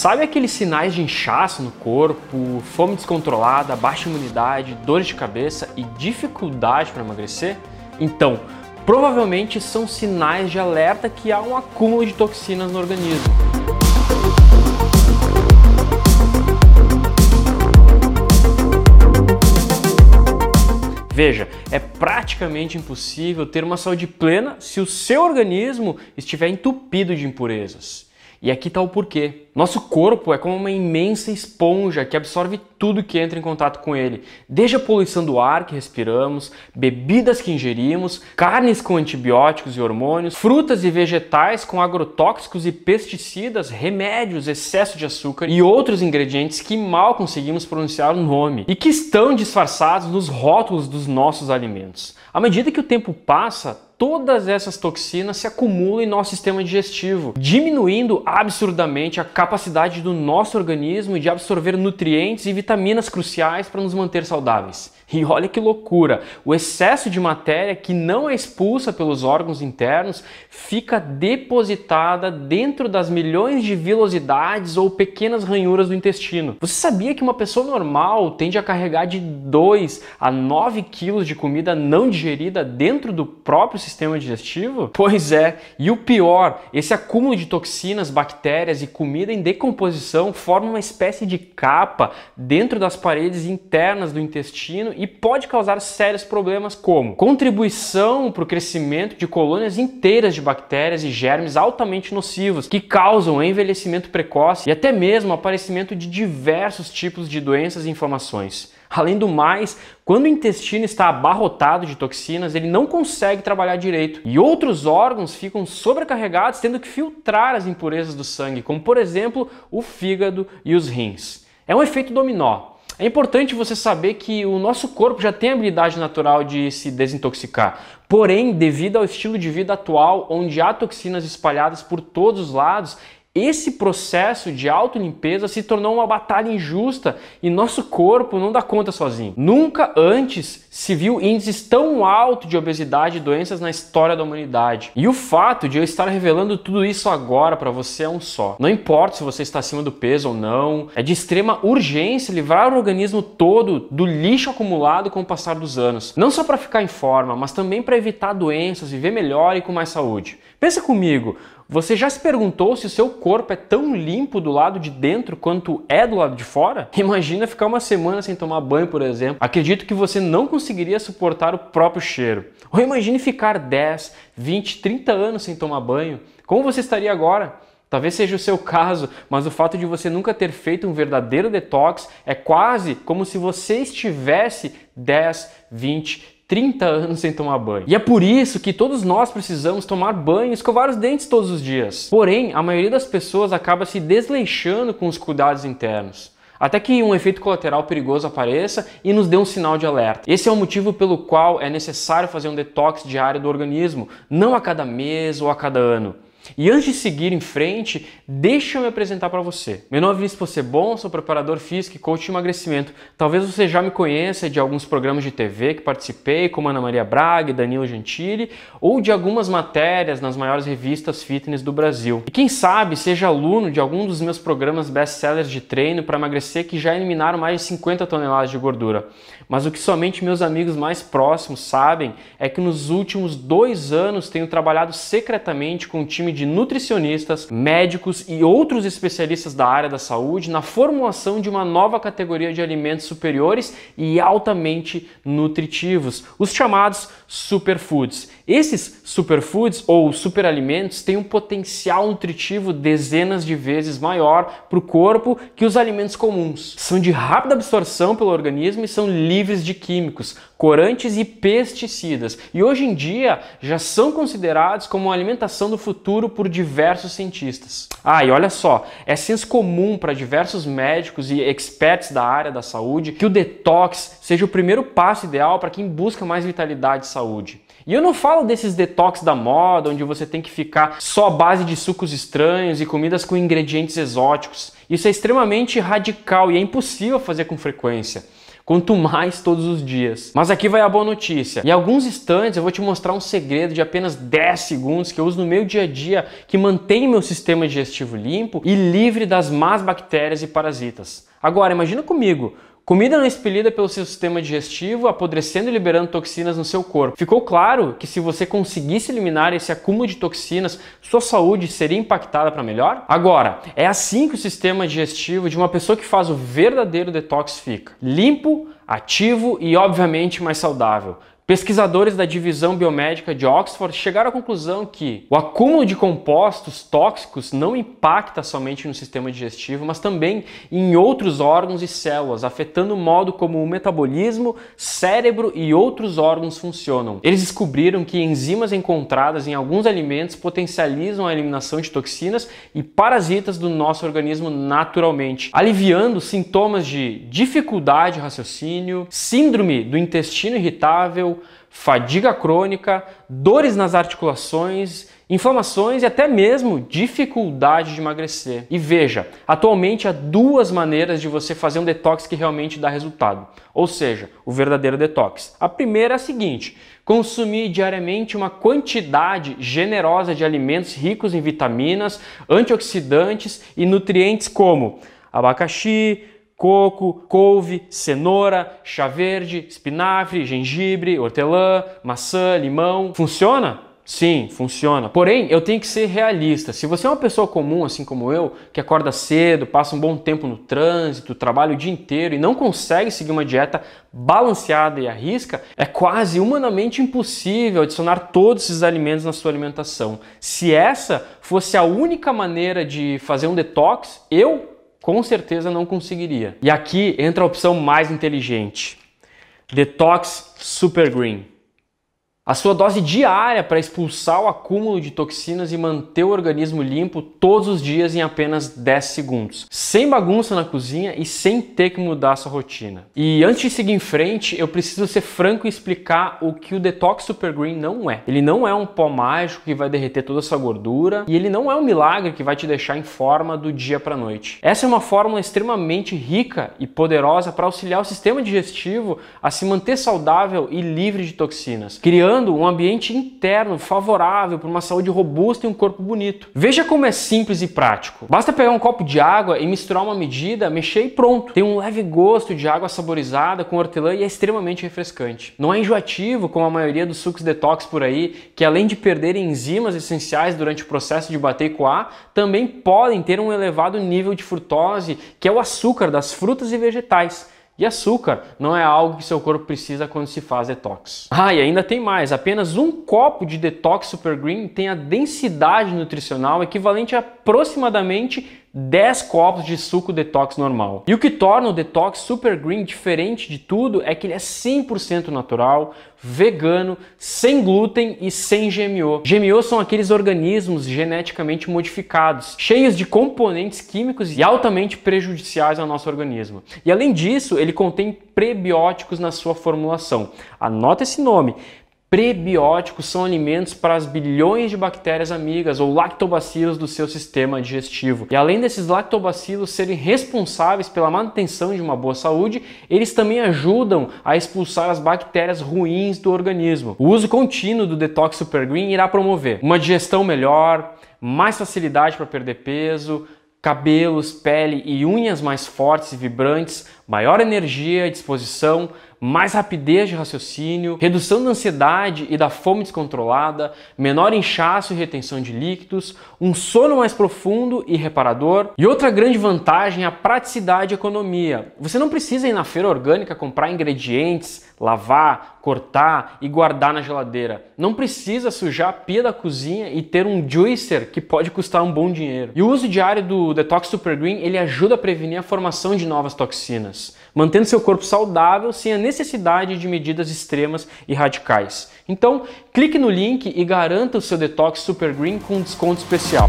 Sabe aqueles sinais de inchaço no corpo, fome descontrolada, baixa imunidade, dores de cabeça e dificuldade para emagrecer? Então, provavelmente são sinais de alerta que há um acúmulo de toxinas no organismo. Veja, é praticamente impossível ter uma saúde plena se o seu organismo estiver entupido de impurezas. E aqui está o porquê. Nosso corpo é como uma imensa esponja que absorve tudo que entra em contato com ele, desde a poluição do ar que respiramos, bebidas que ingerimos, carnes com antibióticos e hormônios, frutas e vegetais com agrotóxicos e pesticidas, remédios, excesso de açúcar e outros ingredientes que mal conseguimos pronunciar o nome e que estão disfarçados nos rótulos dos nossos alimentos. À medida que o tempo passa, todas essas toxinas se acumulam em nosso sistema digestivo, diminuindo absurdamente a capacidade do nosso organismo de absorver nutrientes e vitaminas cruciais para nos manter saudáveis. E olha que loucura! O excesso de matéria que não é expulsa pelos órgãos internos fica depositada dentro das milhões de vilosidades ou pequenas ranhuras do intestino. Você sabia que uma pessoa normal tende a carregar de 2 a 9 quilos de comida não digerida dentro do próprio sistema digestivo? Pois é, e o pior, esse acúmulo de toxinas, bactérias e comida em decomposição forma uma espécie de capa dentro das paredes internas do intestino e pode causar sérios problemas como contribuição para o crescimento de colônias inteiras de bactérias e germes altamente nocivos que causam envelhecimento precoce e até mesmo aparecimento de diversos tipos de doenças e inflamações. Além do mais, quando o intestino está abarrotado de toxinas, ele não consegue trabalhar direito e outros órgãos ficam sobrecarregados, tendo que filtrar as impurezas do sangue, como por exemplo o fígado e os rins. É um efeito dominó. É importante você saber que o nosso corpo já tem a habilidade natural de se desintoxicar. Porém, devido ao estilo de vida atual, onde há toxinas espalhadas por todos os lados, esse processo de autolimpeza se tornou uma batalha injusta e nosso corpo não dá conta sozinho. Nunca antes se viu índices tão altos de obesidade e doenças na história da humanidade. E o fato de eu estar revelando tudo isso agora para você é um só. Não importa se você está acima do peso ou não, é de extrema urgência livrar o organismo todo do lixo acumulado com o passar dos anos. Não só para ficar em forma, mas também para evitar doenças, viver melhor e com mais saúde. Pensa comigo, você já se perguntou se o seu corpo é tão limpo do lado de dentro quanto é do lado de fora? Imagina ficar uma semana sem tomar banho, por exemplo. Acredito que você não conseguiria suportar o próprio cheiro. Ou imagine ficar 10, 20, 30 anos sem tomar banho. Como você estaria agora? Talvez seja o seu caso, mas o fato de você nunca ter feito um verdadeiro detox é quase como se você estivesse 10, 20, 30 anos sem tomar banho. E é por isso que todos nós precisamos tomar banho e escovar os dentes todos os dias. Porém, a maioria das pessoas acaba se desleixando com os cuidados internos. Até que um efeito colateral perigoso apareça e nos dê um sinal de alerta. Esse é o motivo pelo qual é necessário fazer um detox diário do organismo, não a cada mês ou a cada ano. E antes de seguir em frente, deixa eu me apresentar para você. Meu nome é Vinícius Possebon, sou preparador físico e coach de emagrecimento. Talvez você já me conheça de alguns programas de TV que participei, como Ana Maria Braga e Danilo Gentili, ou de algumas matérias nas maiores revistas fitness do Brasil. E quem sabe seja aluno de algum dos meus programas best-sellers de treino para emagrecer que já eliminaram mais de 50 toneladas de gordura. Mas o que somente meus amigos mais próximos sabem é que nos últimos dois anos tenho trabalhado secretamente com um time de nutricionistas, médicos e outros especialistas da área da saúde na formulação de uma nova categoria de alimentos superiores e altamente nutritivos, os chamados superfoods. Esses superfoods ou superalimentos têm um potencial nutritivo dezenas de vezes maior para o corpo que os alimentos comuns. São de rápida absorção pelo organismo e são livres de químicos, corantes e pesticidas. E hoje em dia já são considerados como uma alimentação do futuro por diversos cientistas. Ah, e olha só, é senso comum para diversos médicos e experts da área da saúde que o detox seja o primeiro passo ideal para quem busca mais vitalidade e saúde. E eu não falo desses detox da moda, onde você tem que ficar só à base de sucos estranhos e comidas com ingredientes exóticos. Isso é extremamente radical e é impossível fazer com frequência. Quanto mais todos os dias. Mas aqui vai a boa notícia. Em alguns instantes eu vou te mostrar um segredo de apenas 10 segundos que eu uso no meu dia a dia que mantém meu sistema digestivo limpo e livre das más bactérias e parasitas. Agora, imagina comigo, Comida não é expelida pelo seu sistema digestivo, apodrecendo e liberando toxinas no seu corpo. Ficou claro que se você conseguisse eliminar esse acúmulo de toxinas, sua saúde seria impactada para melhor? Agora, é assim que o sistema digestivo de uma pessoa que faz o verdadeiro detox fica: limpo, ativo e obviamente mais saudável. Pesquisadores da divisão biomédica de Oxford chegaram à conclusão que o acúmulo de compostos tóxicos não impacta somente no sistema digestivo, mas também em outros órgãos e células, afetando o modo como o metabolismo, cérebro e outros órgãos funcionam. Eles descobriram que enzimas encontradas em alguns alimentos potencializam a eliminação de toxinas e parasitas do nosso organismo naturalmente, aliviando sintomas de dificuldade de raciocínio, síndrome do intestino irritável, fadiga crônica, dores nas articulações, inflamações e até mesmo dificuldade de emagrecer. E veja, atualmente há duas maneiras de você fazer um detox que realmente dá resultado, ou seja, o verdadeiro detox. A primeira é a seguinte: consumir diariamente uma quantidade generosa de alimentos ricos em vitaminas, antioxidantes e nutrientes como abacaxi, coco, couve, cenoura, chá verde, espinafre, gengibre, hortelã, maçã, limão. Funciona? Sim, funciona. Porém, eu tenho que ser realista. Se você é uma pessoa comum, assim como eu, que acorda cedo, passa um bom tempo no trânsito, trabalha o dia inteiro e não consegue seguir uma dieta balanceada e arrisca, é quase humanamente impossível adicionar todos esses alimentos na sua alimentação. Se essa fosse a única maneira de fazer um detox, eu com certeza não conseguiria. E aqui entra a opção mais inteligente: Detox Super Green. A sua dose diária para expulsar o acúmulo de toxinas e manter o organismo limpo todos os dias em apenas 10 segundos. Sem bagunça na cozinha e sem ter que mudar a sua rotina. E antes de seguir em frente, eu preciso ser franco e explicar o que o Detox Super Green não é. Ele não é um pó mágico que vai derreter toda a sua gordura e ele não é um milagre que vai te deixar em forma do dia para noite. Essa é uma fórmula extremamente rica e poderosa para auxiliar o sistema digestivo a se manter saudável e livre de toxinas, criando um ambiente interno favorável para uma saúde robusta e um corpo bonito. Veja como é simples e prático. Basta pegar um copo de água e misturar uma medida, mexer e pronto. Tem um leve gosto de água saborizada com hortelã e é extremamente refrescante. Não é enjoativo como a maioria dos sucos detox por aí, que além de perderem enzimas essenciais durante o processo de bater e coar, também podem ter um elevado nível de frutose, que é o açúcar das frutas e vegetais e açúcar não é algo que seu corpo precisa quando se faz detox. Ah, e ainda tem mais: apenas um copo de detox super green tem a densidade nutricional equivalente a aproximadamente 10 copos de suco detox normal. E o que torna o detox super green diferente de tudo é que ele é 100% natural, vegano, sem glúten e sem GMO. GMO são aqueles organismos geneticamente modificados, cheios de componentes químicos e altamente prejudiciais ao nosso organismo. E além disso, ele contém prebióticos na sua formulação. Anota esse nome: Prebióticos são alimentos para as bilhões de bactérias amigas ou lactobacilos do seu sistema digestivo. E além desses lactobacilos serem responsáveis pela manutenção de uma boa saúde, eles também ajudam a expulsar as bactérias ruins do organismo. O uso contínuo do Detox Super Green irá promover uma digestão melhor, mais facilidade para perder peso, cabelos, pele e unhas mais fortes e vibrantes, maior energia e disposição, mais rapidez de raciocínio, redução da ansiedade e da fome descontrolada, menor inchaço e retenção de líquidos, um sono mais profundo e reparador. E outra grande vantagem é a praticidade e economia. Você não precisa ir na feira orgânica comprar ingredientes, lavar, cortar e guardar na geladeira. Não precisa sujar a pia da cozinha e ter um juicer que pode custar um bom dinheiro. E o uso diário do Detox Super Green, ele ajuda a prevenir a formação de novas toxinas, mantendo seu corpo saudável sem a necessidade de medidas extremas e radicais. Então, clique no link e garanta o seu Detox Super Green com um desconto especial.